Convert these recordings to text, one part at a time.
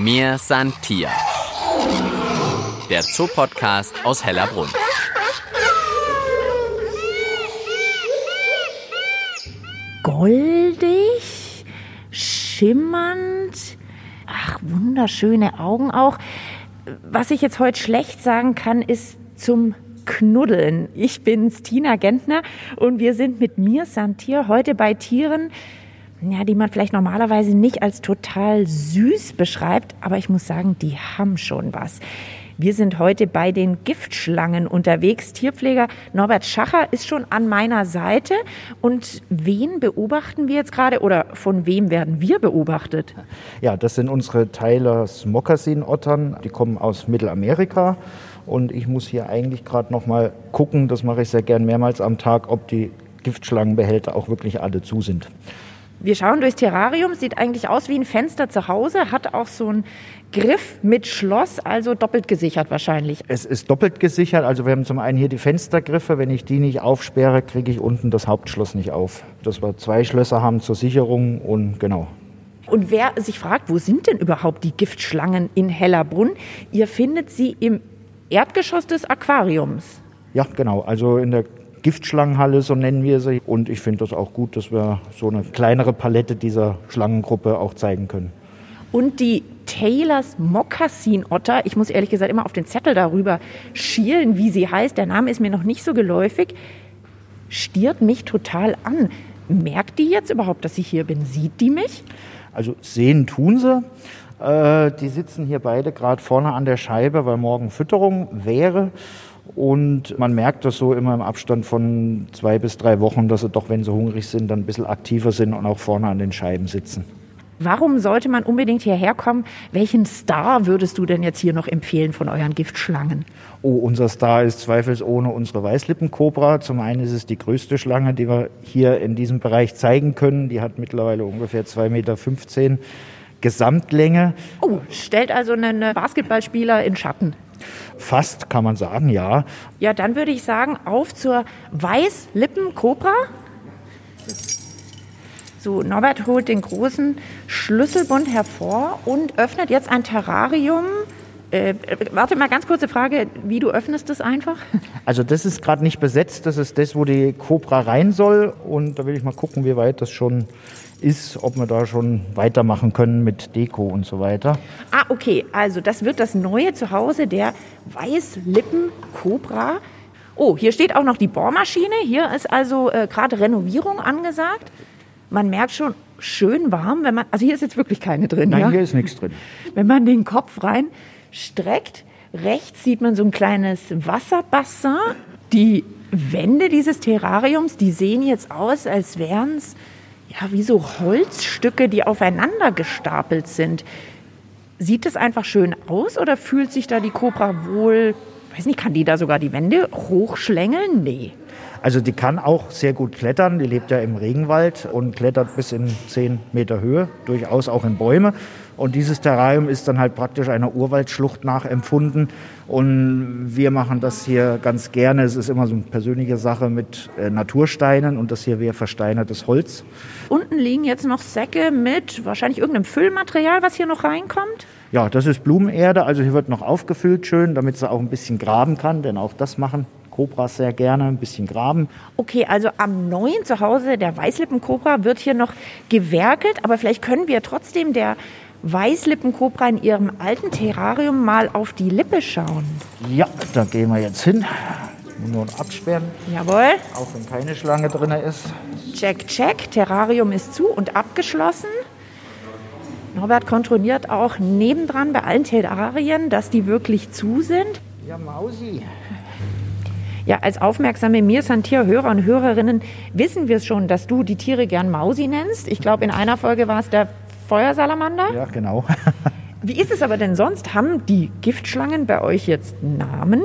Mir san Tier. Der Zoopodcast aus Hellerbrunn. goldig, schimmernd. Ach, wunderschöne Augen auch. Was ich jetzt heute schlecht sagen kann, ist zum Knuddeln. Ich bin's, Tina Gentner, und wir sind mit mir, Santier, heute bei Tieren, ja, die man vielleicht normalerweise nicht als total süß beschreibt, aber ich muss sagen, die haben schon was. Wir sind heute bei den Giftschlangen unterwegs. Tierpfleger Norbert Schacher ist schon an meiner Seite. Und wen beobachten wir jetzt gerade oder von wem werden wir beobachtet? Ja, das sind unsere Tylers Mokassinottern. Die kommen aus Mittelamerika. Und ich muss hier eigentlich gerade noch mal gucken, das mache ich sehr gern mehrmals am Tag, ob die Giftschlangenbehälter auch wirklich alle zu sind. Wir schauen durchs Terrarium, sieht eigentlich aus wie ein Fenster zu Hause, hat auch so einen Griff mit Schloss, also doppelt gesichert wahrscheinlich. Es ist doppelt gesichert, also wir haben zum einen hier die Fenstergriffe, wenn ich die nicht aufsperre, kriege ich unten das Hauptschloss nicht auf. Dass wir zwei Schlösser haben zur Sicherung und genau. Und wer sich fragt, wo sind denn überhaupt die Giftschlangen in Hellerbrunn? Ihr findet sie im Erdgeschoss des Aquariums. Ja, genau, also in der Giftschlangenhalle, so nennen wir sie. Und ich finde das auch gut, dass wir so eine kleinere Palette dieser Schlangengruppe auch zeigen können. Und die Taylors Mokassinotter, ich muss ehrlich gesagt immer auf den Zettel darüber schielen, wie sie heißt, der Name ist mir noch nicht so geläufig, stiert mich total an. Merkt die jetzt überhaupt, dass ich hier bin? Sieht die mich? Also sehen tun sie. Äh, die sitzen hier beide gerade vorne an der Scheibe, weil morgen Fütterung wäre. Und man merkt das so immer im Abstand von zwei bis drei Wochen, dass sie doch, wenn sie hungrig sind, dann ein bisschen aktiver sind und auch vorne an den Scheiben sitzen. Warum sollte man unbedingt hierher kommen? Welchen Star würdest du denn jetzt hier noch empfehlen von euren Giftschlangen? Oh, unser Star ist zweifelsohne unsere Weißlippenkobra. Zum einen ist es die größte Schlange, die wir hier in diesem Bereich zeigen können. Die hat mittlerweile ungefähr 2,15 Meter Gesamtlänge. Oh, stellt also einen Basketballspieler in Schatten. Fast kann man sagen, ja. Ja, dann würde ich sagen, auf zur Weißlippenkobra. So, Norbert holt den großen Schlüsselbund hervor und öffnet jetzt ein Terrarium. Äh, warte mal, ganz kurze Frage, wie du öffnest es einfach? Also das ist gerade nicht besetzt, das ist das, wo die Cobra rein soll und da will ich mal gucken, wie weit das schon ist, ob wir da schon weitermachen können mit Deko und so weiter. Ah, okay, also das wird das neue Zuhause der Weißlippen-Cobra. Oh, hier steht auch noch die Bohrmaschine, hier ist also äh, gerade Renovierung angesagt man merkt schon, schön warm, wenn man, also hier ist jetzt wirklich keine drin. Nein, ja? hier ist nichts drin. Wenn man den Kopf rein streckt, rechts sieht man so ein kleines Wasserbassin. Die Wände dieses Terrariums, die sehen jetzt aus, als wären es ja, wie so Holzstücke, die aufeinander gestapelt sind. Sieht es einfach schön aus oder fühlt sich da die Cobra wohl, weiß nicht, kann die da sogar die Wände hochschlängeln? Nee. Also die kann auch sehr gut klettern. Die lebt ja im Regenwald und klettert bis in 10 Meter Höhe, durchaus auch in Bäume. Und dieses Terrarium ist dann halt praktisch einer Urwaldschlucht nachempfunden. Und wir machen das hier ganz gerne. Es ist immer so eine persönliche Sache mit äh, Natursteinen und das hier wäre versteinertes Holz. Unten liegen jetzt noch Säcke mit wahrscheinlich irgendeinem Füllmaterial, was hier noch reinkommt. Ja, das ist Blumenerde. Also hier wird noch aufgefüllt schön, damit sie auch ein bisschen graben kann, denn auch das machen Kobras sehr gerne, ein bisschen graben. Okay, also am neuen Zuhause der Weißlippenkobra wird hier noch gewerkelt, aber vielleicht können wir trotzdem der Weißlippenkobra in ihrem alten Terrarium mal auf die Lippe schauen. Ja, da gehen wir jetzt hin. Nur absperren. Jawohl. Auch wenn keine Schlange drin ist. Check, check. Terrarium ist zu und abgeschlossen. Norbert kontrolliert auch nebendran bei allen Terrarien, dass die wirklich zu sind. Ja, Mausi. Ja, als aufmerksame Mir Santier-Hörer und Hörerinnen wissen wir es schon, dass du die Tiere gern Mausi nennst. Ich glaube, in einer Folge war es der Feuersalamander. Ja, genau. Wie ist es aber denn sonst? Haben die Giftschlangen bei euch jetzt Namen?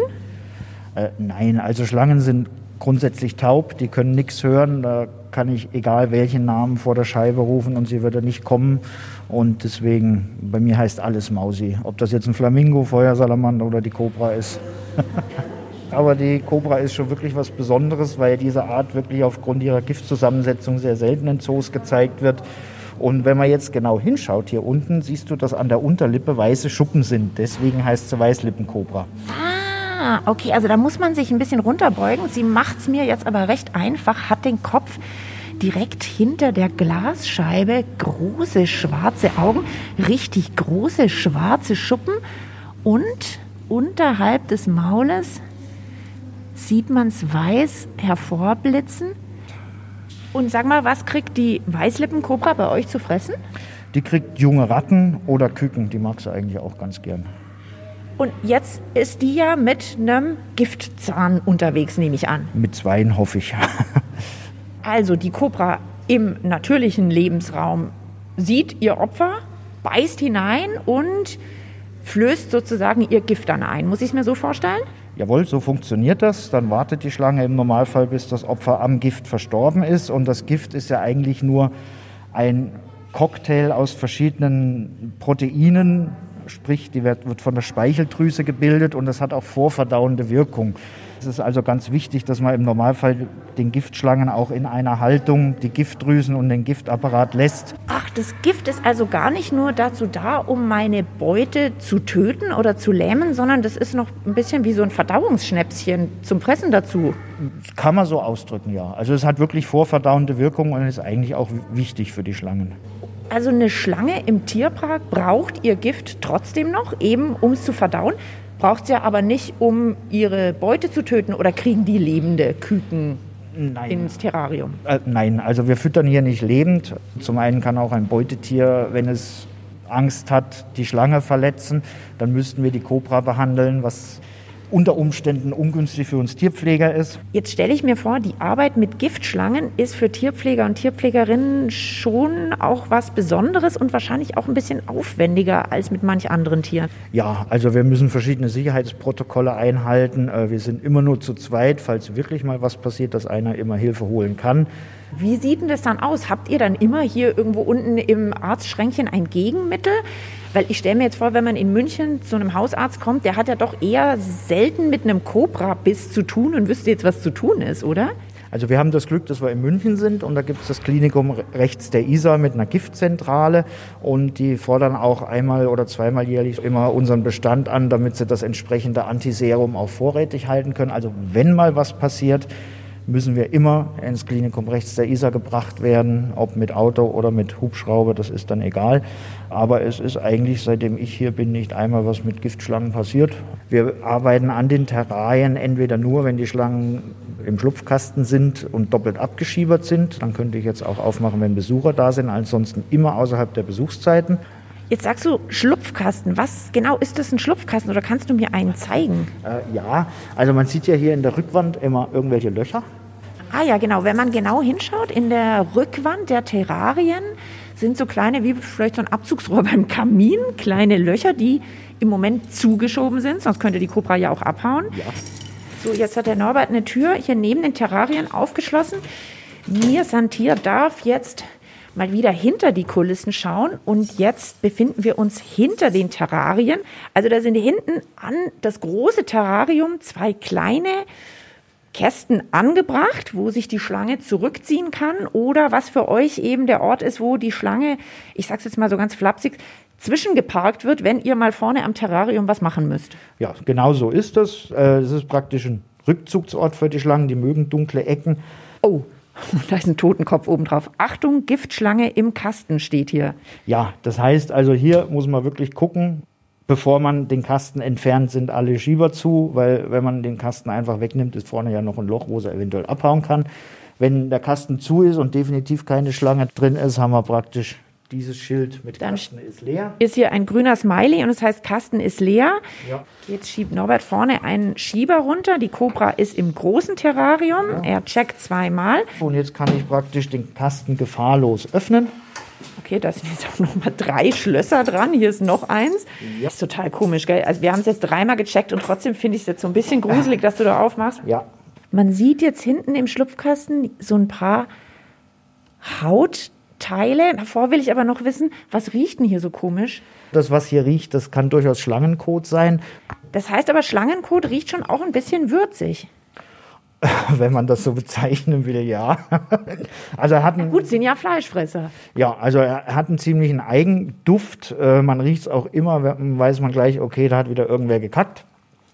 Äh, nein, also Schlangen sind grundsätzlich taub, die können nichts hören. Da kann ich egal welchen Namen vor der Scheibe rufen und sie würde nicht kommen. Und deswegen, bei mir heißt alles Mausi. Ob das jetzt ein Flamingo, Feuersalamander oder die Cobra ist. Aber die Cobra ist schon wirklich was Besonderes, weil diese Art wirklich aufgrund ihrer Giftzusammensetzung sehr selten in Zoos gezeigt wird. Und wenn man jetzt genau hinschaut hier unten, siehst du, dass an der Unterlippe weiße Schuppen sind. Deswegen heißt sie Weißlippenkobra. Ah, okay, also da muss man sich ein bisschen runterbeugen. Sie macht es mir jetzt aber recht einfach, hat den Kopf direkt hinter der Glasscheibe, große schwarze Augen, richtig große schwarze Schuppen und unterhalb des Maules sieht man es weiß hervorblitzen. Und sag mal, was kriegt die Weißlippenkobra bei euch zu fressen? Die kriegt junge Ratten oder Küken, die mag sie eigentlich auch ganz gern. Und jetzt ist die ja mit einem Giftzahn unterwegs, nehme ich an. Mit zweien hoffe ich. Also die Kobra im natürlichen Lebensraum sieht ihr Opfer, beißt hinein und flößt sozusagen ihr Gift dann ein. Muss ich es mir so vorstellen? Jawohl, so funktioniert das. Dann wartet die Schlange im Normalfall, bis das Opfer am Gift verstorben ist. Und das Gift ist ja eigentlich nur ein Cocktail aus verschiedenen Proteinen, sprich, die wird, von der Speicheldrüse gebildet und das hat auch vorverdauende Wirkung. Es ist also ganz wichtig, dass man im Normalfall den Giftschlangen auch in einer Haltung die Giftdrüsen und den Giftapparat lässt. Ach, das Gift ist also gar nicht nur dazu da, um meine Beute zu töten oder zu lähmen, sondern das ist noch ein bisschen wie so ein Verdauungsschnäpschen zum Fressen dazu. Das kann man so ausdrücken, ja. Also es hat wirklich vorverdauende Wirkung und ist eigentlich auch wichtig für die Schlangen. Also eine Schlange im Tierpark braucht ihr Gift trotzdem noch, eben um es zu verdauen braucht sie ja aber nicht, um ihre Beute zu töten oder kriegen die lebende Küken Nein. ins Terrarium? Äh, nein, also wir füttern hier nicht lebend. Zum einen kann auch ein Beutetier, wenn es Angst hat, die Schlange verletzen, dann müssten wir die Kobra behandeln, was unter Umständen ungünstig für uns Tierpfleger ist. Jetzt stelle ich mir vor, die Arbeit mit Giftschlangen ist für Tierpfleger und Tierpflegerinnen schon auch was Besonderes und wahrscheinlich auch ein bisschen aufwendiger als mit manch anderen Tieren. Ja, also wir müssen verschiedene Sicherheitsprotokolle einhalten. Äh, wir sind immer nur zu zweit, falls wirklich mal was passiert, dass einer immer Hilfe holen kann. Wie sieht denn das dann aus? Habt ihr dann immer hier irgendwo unten im Arztschränkchen ein Gegenmittel? Weil ich stelle mir jetzt vor, wenn man in München zu einem Hausarzt kommt, der hat ja doch eher selten mit einem Cobra-Biss zu tun und wüsste jetzt, was zu tun ist, oder? Also wir haben das Glück, dass wir in München sind und da gibt es das Klinikum rechts der ISA mit einer Giftzentrale und die fordern auch einmal oder zweimal jährlich immer unseren Bestand an, damit sie das entsprechende Antiserum auch vorrätig halten können. Also wenn mal was passiert, müssen wir immer ins Klinikum rechts der Isar gebracht werden, ob mit Auto oder mit Hubschrauber, das ist dann egal. Aber es ist eigentlich, seitdem ich hier bin, nicht einmal was mit Giftschlangen passiert. Wir arbeiten an den Terrarien entweder nur, wenn die Schlangen im Schlupfkasten sind und doppelt abgeschiebert sind. Dann könnte ich jetzt auch aufmachen, wenn Besucher da sind. Ansonsten immer außerhalb der Besuchszeiten. Jetzt sagst du Schlupfkasten. Was genau ist das ein Schlupfkasten oder kannst du mir einen zeigen? Äh, ja, also man sieht ja hier in der Rückwand immer irgendwelche Löcher. Ah ja, genau. Wenn man genau hinschaut, in der Rückwand der Terrarien sind so kleine, wie vielleicht so ein Abzugsrohr beim Kamin, kleine Löcher, die im Moment zugeschoben sind, sonst könnte die Cobra ja auch abhauen. Ja. So, jetzt hat der Norbert eine Tür hier neben den Terrarien aufgeschlossen. Mir Santier darf jetzt mal wieder hinter die Kulissen schauen. Und jetzt befinden wir uns hinter den Terrarien. Also da sind hinten an das große Terrarium zwei kleine Kästen angebracht, wo sich die Schlange zurückziehen kann oder was für euch eben der Ort ist, wo die Schlange, ich sag's jetzt mal so ganz flapsig, zwischengeparkt wird, wenn ihr mal vorne am Terrarium was machen müsst. Ja, genau so ist das. Es ist praktisch ein Rückzugsort für die Schlangen, die mögen dunkle Ecken. Oh, Da ist ein Totenkopf oben drauf. Achtung, Giftschlange im Kasten steht hier. Ja, das heißt also hier muss man wirklich gucken, bevor man den Kasten entfernt, sind alle Schieber zu, weil wenn man den Kasten einfach wegnimmt, ist vorne ja noch ein Loch, wo sie eventuell abhauen kann. Wenn der Kasten zu ist und definitiv keine Schlange drin ist, haben wir praktisch dieses Schild mit Dann Kasten ist leer. Ist hier ein grüner Smiley und es heißt Kasten ist leer. Ja. Jetzt schiebt Norbert vorne einen Schieber runter. Die Cobra ist im großen Terrarium. Ja. Er checkt zweimal. Und jetzt kann ich praktisch den Kasten gefahrlos öffnen. Okay, da sind jetzt auch noch mal drei Schlösser dran. Hier ist noch eins. Ja. Das ist total komisch, gell? Also wir haben es jetzt dreimal gecheckt und trotzdem finde ich es jetzt so ein bisschen gruselig, dass du da aufmachst. Ja. Man sieht jetzt hinten im Schlupfkasten so ein paar Haut Teile. Davor will ich aber noch wissen, was riecht denn hier so komisch? Das, was hier riecht, das kann durchaus Schlangenkot sein. Das heißt aber, Schlangenkot riecht schon auch ein bisschen würzig. wenn man das so bezeichnen will, ja. Also er hat einen, gut, sind ja Fleischfresser. Ja, also er hat einen ziemlichen Eigenduft. Äh, man riecht es auch immer, weiß man gleich, okay, da hat wieder irgendwer gekackt.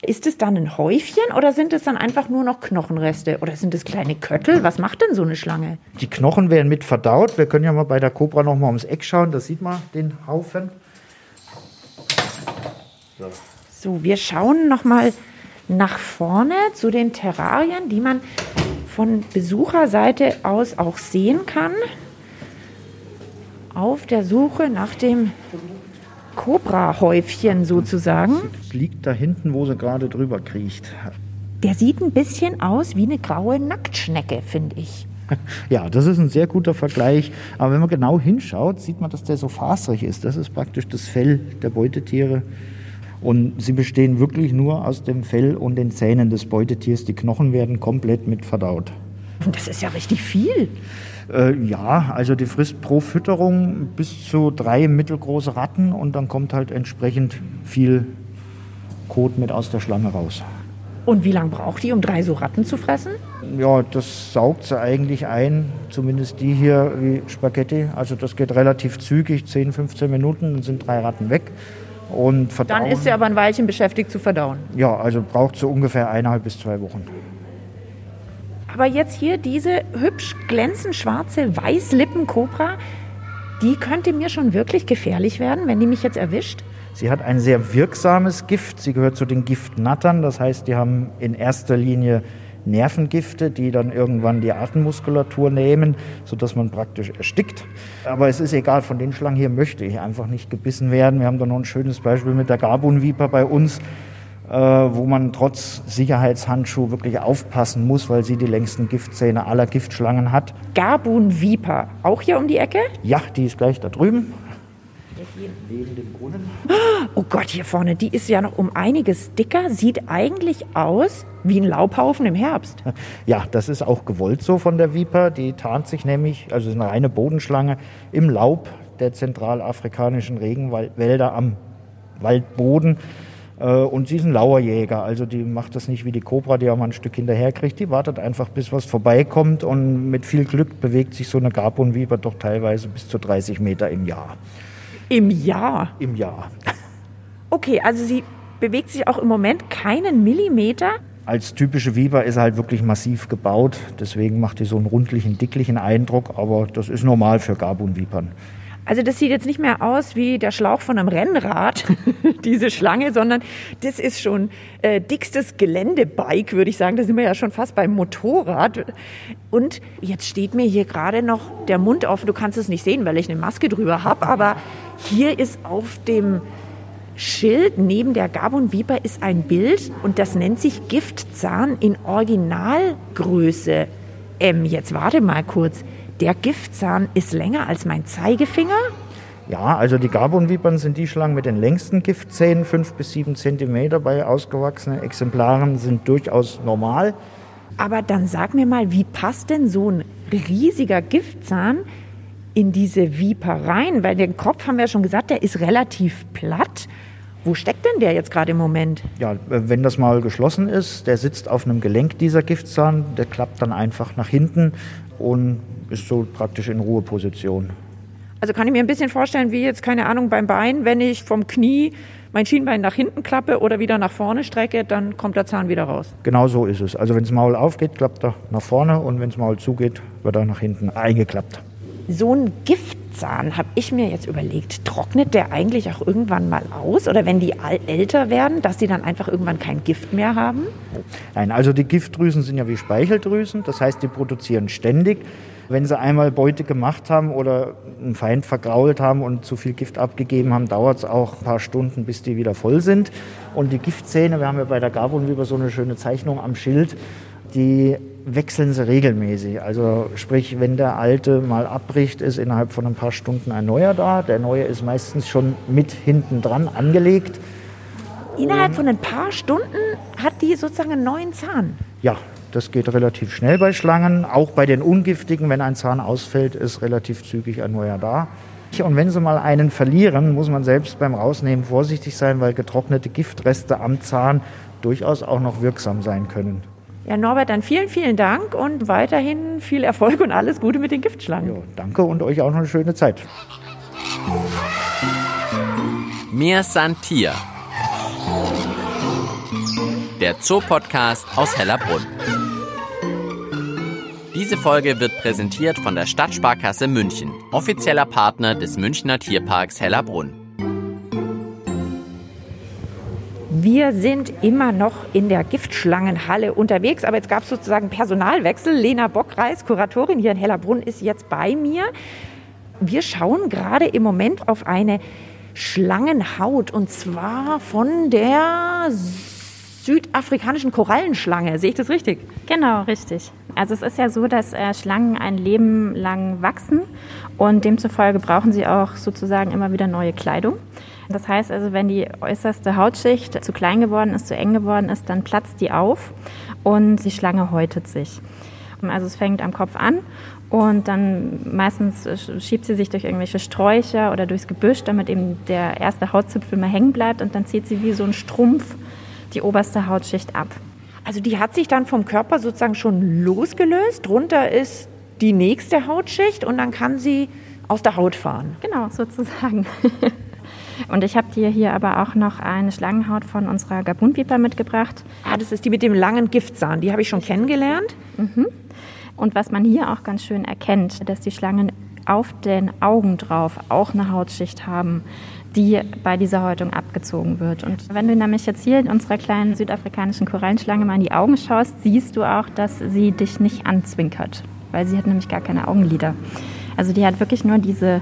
Ist es dann ein Häufchen oder sind es dann einfach nur noch Knochenreste? Oder sind es kleine Köttel? Was macht denn so eine Schlange? Die Knochen werden mit verdaut. Wir können ja mal bei der Cobra noch mal ums Eck schauen. Da sieht man den Haufen. So, so wir schauen noch mal nach vorne zu den Terrarien, die man von Besucherseite aus auch sehen kann. Auf der Suche nach dem Cobra-Häufchen sozusagen. Liegt da hinten, wo sie gerade drüber kriecht. Der sieht ein bisschen aus wie eine graue Nacktschnecke, finde ich. Ja, das ist ein sehr guter Vergleich. Aber wenn man genau hinschaut, sieht man, dass der so faserig ist. Das ist praktisch das Fell der Beutetiere. Und sie bestehen wirklich nur aus dem Fell und den Zähnen des Beutetiers. Die Knochen werden komplett mit verdaut. Das ist ja richtig viel. Äh, ja, also die frisst pro Fütterung bis zu drei mittelgroße Ratten und dann kommt halt entsprechend viel Kot mit aus der Schlange raus. Und wie lange braucht die, um drei so Ratten zu fressen? Ja, das saugt sie eigentlich ein, zumindest die hier wie Spaghetti. Also das geht relativ zügig, 10, 15 Minuten, dann sind drei Ratten weg. Und verdauen. Dann ist sie aber ein Weilchen beschäftigt zu verdauen. Ja, also braucht sie ungefähr eineinhalb bis zwei Wochen. Aber jetzt hier diese hübsch glänzend schwarze Weißlippenkobra, die könnte mir schon wirklich gefährlich werden, wenn die mich jetzt erwischt. Sie hat ein sehr wirksames Gift. Sie gehört zu den Giftnattern. Das heißt, die haben in erster Linie Nervengifte, die dann irgendwann die Atemmuskulatur nehmen, sodass man praktisch erstickt. Aber es ist egal, von den Schlangen hier möchte ich einfach nicht gebissen werden. Wir haben da noch ein schönes Beispiel mit der Gabunviper bei uns. Äh, wo man trotz Sicherheitshandschuh wirklich aufpassen muss, weil sie die längsten Giftzähne aller Giftschlangen hat. Gabun Viper, auch hier um die Ecke? Ja, die ist gleich da drüben. Neben dem Brunnen. Oh Gott, hier vorne, die ist ja noch um einiges dicker, sieht eigentlich aus wie ein Laubhaufen im Herbst. Ja, das ist auch gewollt so von der Viper. Die tarnt sich nämlich, also ist eine reine Bodenschlange, im Laub der zentralafrikanischen Regenwälder am Waldboden. Äh, und sie ist ein Lauerjäger, also die macht das nicht wie die Cobra, die auch mal ein Stück hinterher kriegt. Die wartet einfach, bis was vorbeikommt und mit viel Glück bewegt sich so eine Gabonviper doch teilweise bis zu 30 Meter im Jahr. Im Jahr? Im Jahr. Okay, also sie bewegt sich auch im Moment keinen Millimeter? Als typische Viper ist er halt wirklich massiv gebaut, deswegen macht die so einen rundlichen, dicklichen Eindruck, aber das ist normal für Gabonvipern. Also das sieht jetzt nicht mehr aus wie der Schlauch von einem Rennrad, diese Schlange, sondern das ist schon äh, dickstes Geländebike, würde ich sagen. Da sind wir ja schon fast beim Motorrad. Und jetzt steht mir hier gerade noch der Mund offen. Du kannst es nicht sehen, weil ich eine Maske drüber habe. Aber hier ist auf dem Schild neben der Gabon Viper ist ein Bild und das nennt sich Giftzahn in Originalgröße. Ähm, jetzt warte mal kurz. Der Giftzahn ist länger als mein Zeigefinger? Ja, also die Gabonvipern sind die Schlangen mit den längsten Giftzähnen, fünf bis sieben Zentimeter bei ausgewachsenen Exemplaren sind durchaus normal. Aber dann sag mir mal, wie passt denn so ein riesiger Giftzahn in diese Viper rein? Weil den Kopf haben wir ja schon gesagt, der ist relativ platt. Wo steckt denn der jetzt gerade im Moment? Ja, wenn das mal geschlossen ist, der sitzt auf einem Gelenk dieser Giftzahn, der klappt dann einfach nach hinten und ist so praktisch in Ruheposition. Also kann ich mir ein bisschen vorstellen, wie jetzt, keine Ahnung, beim Bein, wenn ich vom Knie mein Schienbein nach hinten klappe oder wieder nach vorne strecke, dann kommt der Zahn wieder raus. Genau so ist es. Also wenn das Maul aufgeht, klappt er nach vorne und wenn das Maul zugeht, wird er nach hinten eingeklappt. So ein Giftzahn, habe ich mir jetzt überlegt, trocknet der eigentlich auch irgendwann mal aus? Oder wenn die älter werden, dass die dann einfach irgendwann kein Gift mehr haben? Nein, also die Giftdrüsen sind ja wie Speicheldrüsen. Das heißt, die produzieren ständig. Wenn sie einmal Beute gemacht haben oder einen Feind vergrault haben und zu viel Gift abgegeben haben, dauert es auch ein paar Stunden, bis die wieder voll sind. Und die Giftzähne, wir haben ja bei der Gabon über so eine schöne Zeichnung am Schild, die wechseln sie regelmäßig. Also sprich, wenn der alte mal abbricht, ist innerhalb von ein paar Stunden ein neuer da. Der neue ist meistens schon mit hinten dran angelegt. Innerhalb von ein paar Stunden hat die sozusagen einen neuen Zahn. Ja, das geht relativ schnell bei Schlangen. Auch bei den ungiftigen, wenn ein Zahn ausfällt, ist relativ zügig ein neuer da. Und wenn sie mal einen verlieren, muss man selbst beim Rausnehmen vorsichtig sein, weil getrocknete Giftreste am Zahn durchaus auch noch wirksam sein können. Ja, Norbert, dann vielen, vielen Dank und weiterhin viel Erfolg und alles Gute mit den Giftschlangen. Ja, danke und euch auch noch eine schöne Zeit. Mir san Tier. Der Zoopodcast aus Hellerbrunn. Diese Folge wird präsentiert von der Stadtsparkasse München, offizieller Partner des Münchner Tierparks Hellerbrunn. Wir sind immer noch in der Giftschlangenhalle unterwegs, aber jetzt gab es sozusagen Personalwechsel. Lena Bockreis, Kuratorin hier in Hellerbrunn, ist jetzt bei mir. Wir schauen gerade im Moment auf eine Schlangenhaut und zwar von der südafrikanischen Korallenschlange. Sehe ich das richtig? Genau, richtig. Also es ist ja so, dass äh, Schlangen ein Leben lang wachsen und demzufolge brauchen sie auch sozusagen immer wieder neue Kleidung. Das heißt also, wenn die äußerste Hautschicht zu klein geworden ist, zu eng geworden ist, dann platzt die auf und die Schlange häutet sich. Also es fängt am Kopf an und dann meistens schiebt sie sich durch irgendwelche Sträucher oder durchs Gebüsch, damit eben der erste Hautzipfel mal hängen bleibt und dann zieht sie wie so ein Strumpf die oberste Hautschicht ab. Also die hat sich dann vom Körper sozusagen schon losgelöst. Drunter ist die nächste Hautschicht und dann kann sie aus der Haut fahren. Genau, sozusagen. Und ich habe dir hier aber auch noch eine Schlangenhaut von unserer Gabunviper mitgebracht. Ah, das ist die mit dem langen Giftzahn. Die habe ich schon kennengelernt. Mhm. Und was man hier auch ganz schön erkennt, dass die Schlangen auf den Augen drauf auch eine Hautschicht haben, die bei dieser Häutung abgezogen wird. Und wenn du nämlich jetzt hier in unserer kleinen südafrikanischen Korallenschlange mal in die Augen schaust, siehst du auch, dass sie dich nicht anzwinkert, weil sie hat nämlich gar keine Augenlider. Also die hat wirklich nur diese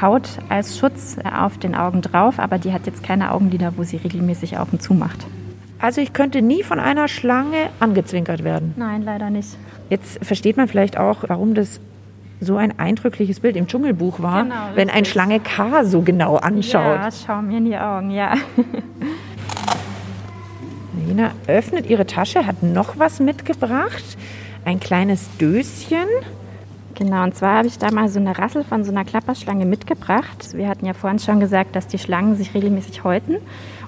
Haut als Schutz auf den Augen drauf, aber die hat jetzt keine Augenlider, wo sie regelmäßig auf und zu macht. Also ich könnte nie von einer Schlange angezwinkert werden. Nein, leider nicht. Jetzt versteht man vielleicht auch, warum das so ein eindrückliches Bild im Dschungelbuch war, genau, wenn ein Schlange K so genau anschaut. Ja, schau mir in die Augen, ja. Nina öffnet ihre Tasche, hat noch was mitgebracht. Ein kleines Döschen. Genau, und zwar habe ich da mal so eine Rassel von so einer Klapperschlange mitgebracht. Wir hatten ja vorhin schon gesagt, dass die Schlangen sich regelmäßig häuten.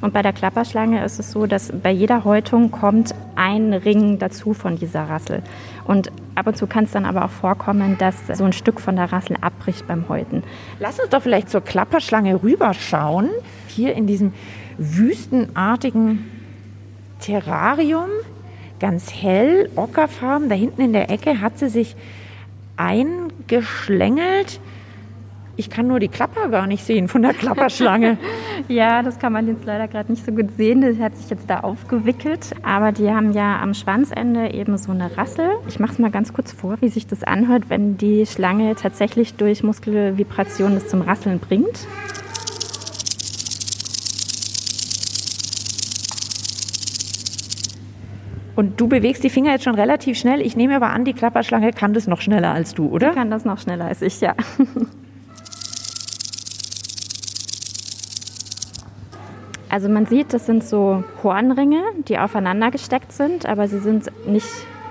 Und bei der Klapperschlange ist es so, dass bei jeder Häutung kommt ein Ring dazu von dieser Rassel. Und ab und zu kann es dann aber auch vorkommen, dass so ein Stück von der Rassel abbricht beim Häuten. Lass uns doch vielleicht zur Klapperschlange rüberschauen. Hier in diesem wüstenartigen Terrarium, ganz hell, ockerfarben. Da hinten in der Ecke hat sie sich eingeschlängelt. Ich kann nur die Klapper gar nicht sehen von der Klapperschlange. ja, das kann man jetzt leider gerade nicht so gut sehen. Das hat sich jetzt da aufgewickelt. Aber die haben ja am Schwanzende eben so eine Rassel. Ich mache es mal ganz kurz vor, wie sich das anhört, wenn die Schlange tatsächlich durch Muskelvibration das zum Rasseln bringt. Und du bewegst die Finger jetzt schon relativ schnell. Ich nehme aber an, die Klapperschlange kann das noch schneller als du, oder? Die kann das noch schneller als ich, ja. Also man sieht, das sind so Hornringe, die aufeinander gesteckt sind, aber sie sind nicht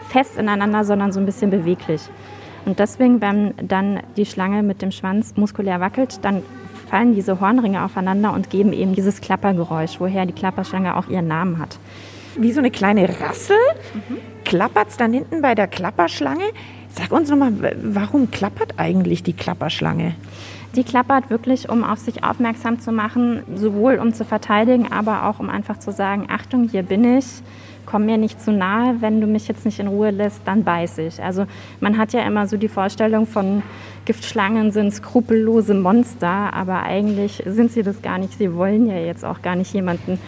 fest ineinander, sondern so ein bisschen beweglich. Und deswegen, wenn dann die Schlange mit dem Schwanz muskulär wackelt, dann fallen diese Hornringe aufeinander und geben eben dieses Klappergeräusch, woher die Klapperschlange auch ihren Namen hat wie so eine kleine Rassel. Mhm. Klappert es dann hinten bei der Klapperschlange. Sag uns nochmal, warum klappert eigentlich die Klapperschlange? Die klappert wirklich, um auf sich aufmerksam zu machen, sowohl um zu verteidigen, aber auch um einfach zu sagen, Achtung, hier bin ich, komm mir nicht zu nahe, wenn du mich jetzt nicht in Ruhe lässt, dann beiß ich. Also man hat ja immer so die Vorstellung von Giftschlangen sind skrupellose Monster, aber eigentlich sind sie das gar nicht. Sie wollen ja jetzt auch gar nicht jemanden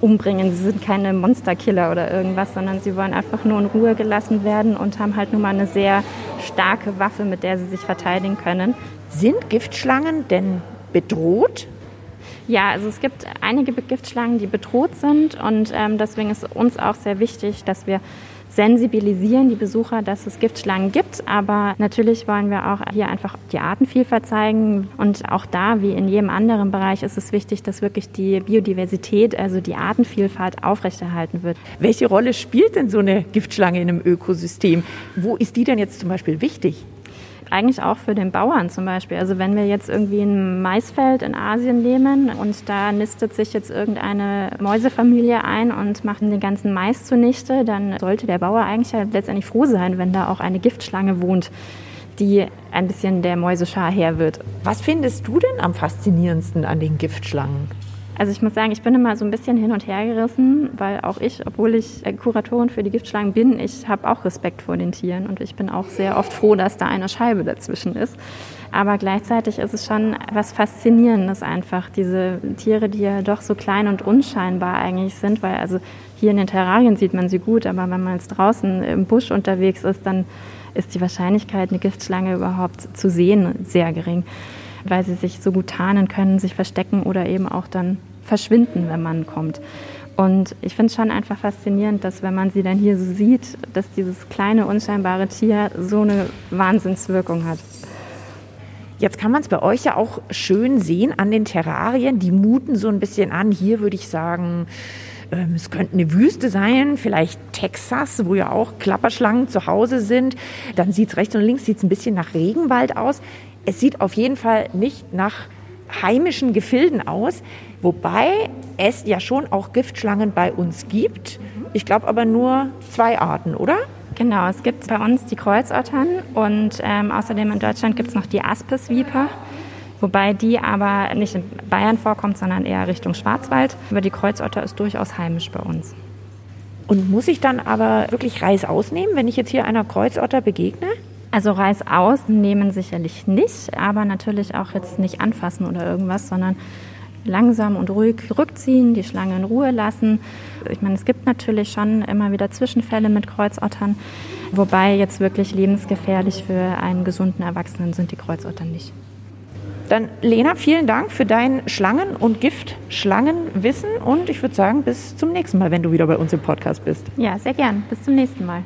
umbringen. Sie sind keine Monsterkiller oder irgendwas, sondern sie wollen einfach nur in Ruhe gelassen werden und haben halt nun mal eine sehr starke Waffe, mit der sie sich verteidigen können. Sind Giftschlangen denn bedroht? Ja, also es gibt einige Giftschlangen, die bedroht sind und ähm, deswegen ist uns auch sehr wichtig, dass wir sensibilisieren die Besucher, dass es Giftschlangen gibt. Aber natürlich wollen wir auch hier einfach die Artenvielfalt zeigen. Und auch da, wie in jedem anderen Bereich, ist es wichtig, dass wirklich die Biodiversität, also die Artenvielfalt aufrechterhalten wird. Welche Rolle spielt denn so eine Giftschlange in einem Ökosystem? Wo ist die denn jetzt zum Beispiel wichtig? Eigentlich auch für den Bauern zum Beispiel. Also wenn wir jetzt irgendwie ein Maisfeld in Asien nehmen und da nistet sich jetzt irgendeine Mäusefamilie ein und macht den ganzen Mais zunichte, dann sollte der Bauer eigentlich ja letztendlich froh sein, wenn da auch eine Giftschlange wohnt, die ein bisschen der Mäuseschar her wird. Was findest du denn am faszinierendsten an den Giftschlangen? Also ich muss sagen, ich bin immer so ein bisschen hin und her gerissen, weil auch ich, obwohl ich Kuratorin für die Giftschlangen bin, ich habe auch Respekt vor den Tieren und ich bin auch sehr oft froh, dass da eine Scheibe dazwischen ist. Aber gleichzeitig ist es schon was Faszinierendes einfach, diese Tiere, die ja doch so klein und unscheinbar eigentlich sind, weil also hier in den Terrarien sieht man sie gut, aber wenn man jetzt draußen im Busch unterwegs ist, dann ist die Wahrscheinlichkeit, eine Giftschlange überhaupt zu sehen, sehr gering, weil sie sich so gut tarnen können, sich verstecken oder eben auch dann verschwinden, wenn man kommt. Und ich finde es schon einfach faszinierend, dass wenn man sie dann hier so sieht, dass dieses kleine, unscheinbare Tier so eine Wahnsinnswirkung hat. Jetzt kann man es bei euch ja auch schön sehen an den Terrarien. Die muten so ein bisschen an. Hier würde ich sagen, ähm, es könnte eine Wüste sein, vielleicht Texas, wo ja auch Klapperschlangen zu Hause sind. Dann sieht es rechts und links sieht's ein bisschen nach Regenwald aus. Es sieht auf jeden Fall nicht nach heimischen Gefilden aus, wobei es ja schon auch Giftschlangen bei uns gibt. Ich glaube aber nur zwei Arten, oder? Genau, es gibt bei uns die Kreuzottern und ähm, außerdem in Deutschland gibt es noch die Aspesviper, wobei die aber nicht in Bayern vorkommt, sondern eher Richtung Schwarzwald. Aber die Kreuzotter ist durchaus heimisch bei uns. Und muss ich dann aber wirklich Reis ausnehmen, wenn ich jetzt hier einer Kreuzotter begegne? Also Reis ausnehmen sicherlich nicht, aber natürlich auch jetzt nicht anfassen oder irgendwas, sondern langsam und ruhig rückziehen, die Schlange in Ruhe lassen. Ich meine, es gibt natürlich schon immer wieder Zwischenfälle mit Kreuzottern, wobei jetzt wirklich lebensgefährlich für einen gesunden Erwachsenen sind die Kreuzottern nicht. Dann Lena, vielen Dank für dein Schlangen- und Giftschlangenwissen und ich würde sagen, bis zum nächsten Mal, wenn du wieder bei uns im Podcast bist. Ja, sehr gern. Bis zum nächsten Mal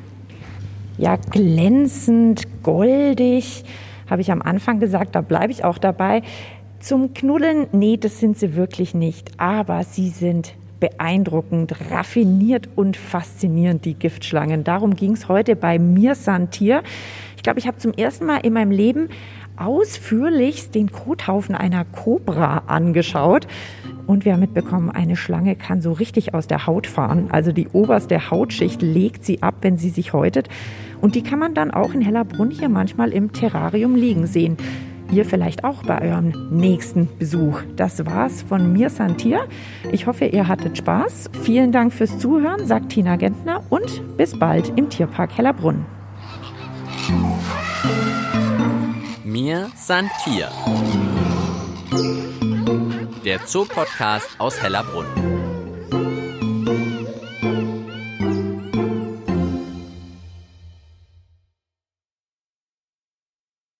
ja, glänzend, goldig, habe ich am Anfang gesagt, da bleibe ich auch dabei. Zum Knuddeln, nee, das sind sie wirklich nicht, aber sie sind beeindruckend, raffiniert und faszinierend, die Giftschlangen. Darum ging es heute bei mir Santier. Ich glaube, ich habe zum ersten Mal in meinem Leben ausführlichst den Kothaufen einer Kobra angeschaut. Und wir haben mitbekommen, eine Schlange kann so richtig aus der Haut fahren. Also die oberste Hautschicht legt sie ab, wenn sie sich häutet. Und die kann man dann auch in Hellerbrunn hier manchmal im Terrarium liegen sehen. Ihr vielleicht auch bei eurem nächsten Besuch. Das war's von mir, Santier. Ich hoffe, ihr hattet Spaß. Vielen Dank fürs Zuhören, sagt Tina Gentner und bis bald im Tierpark Hellerbrunn. Mir Santier. Der Zoopodcast aus Hellerbrunn.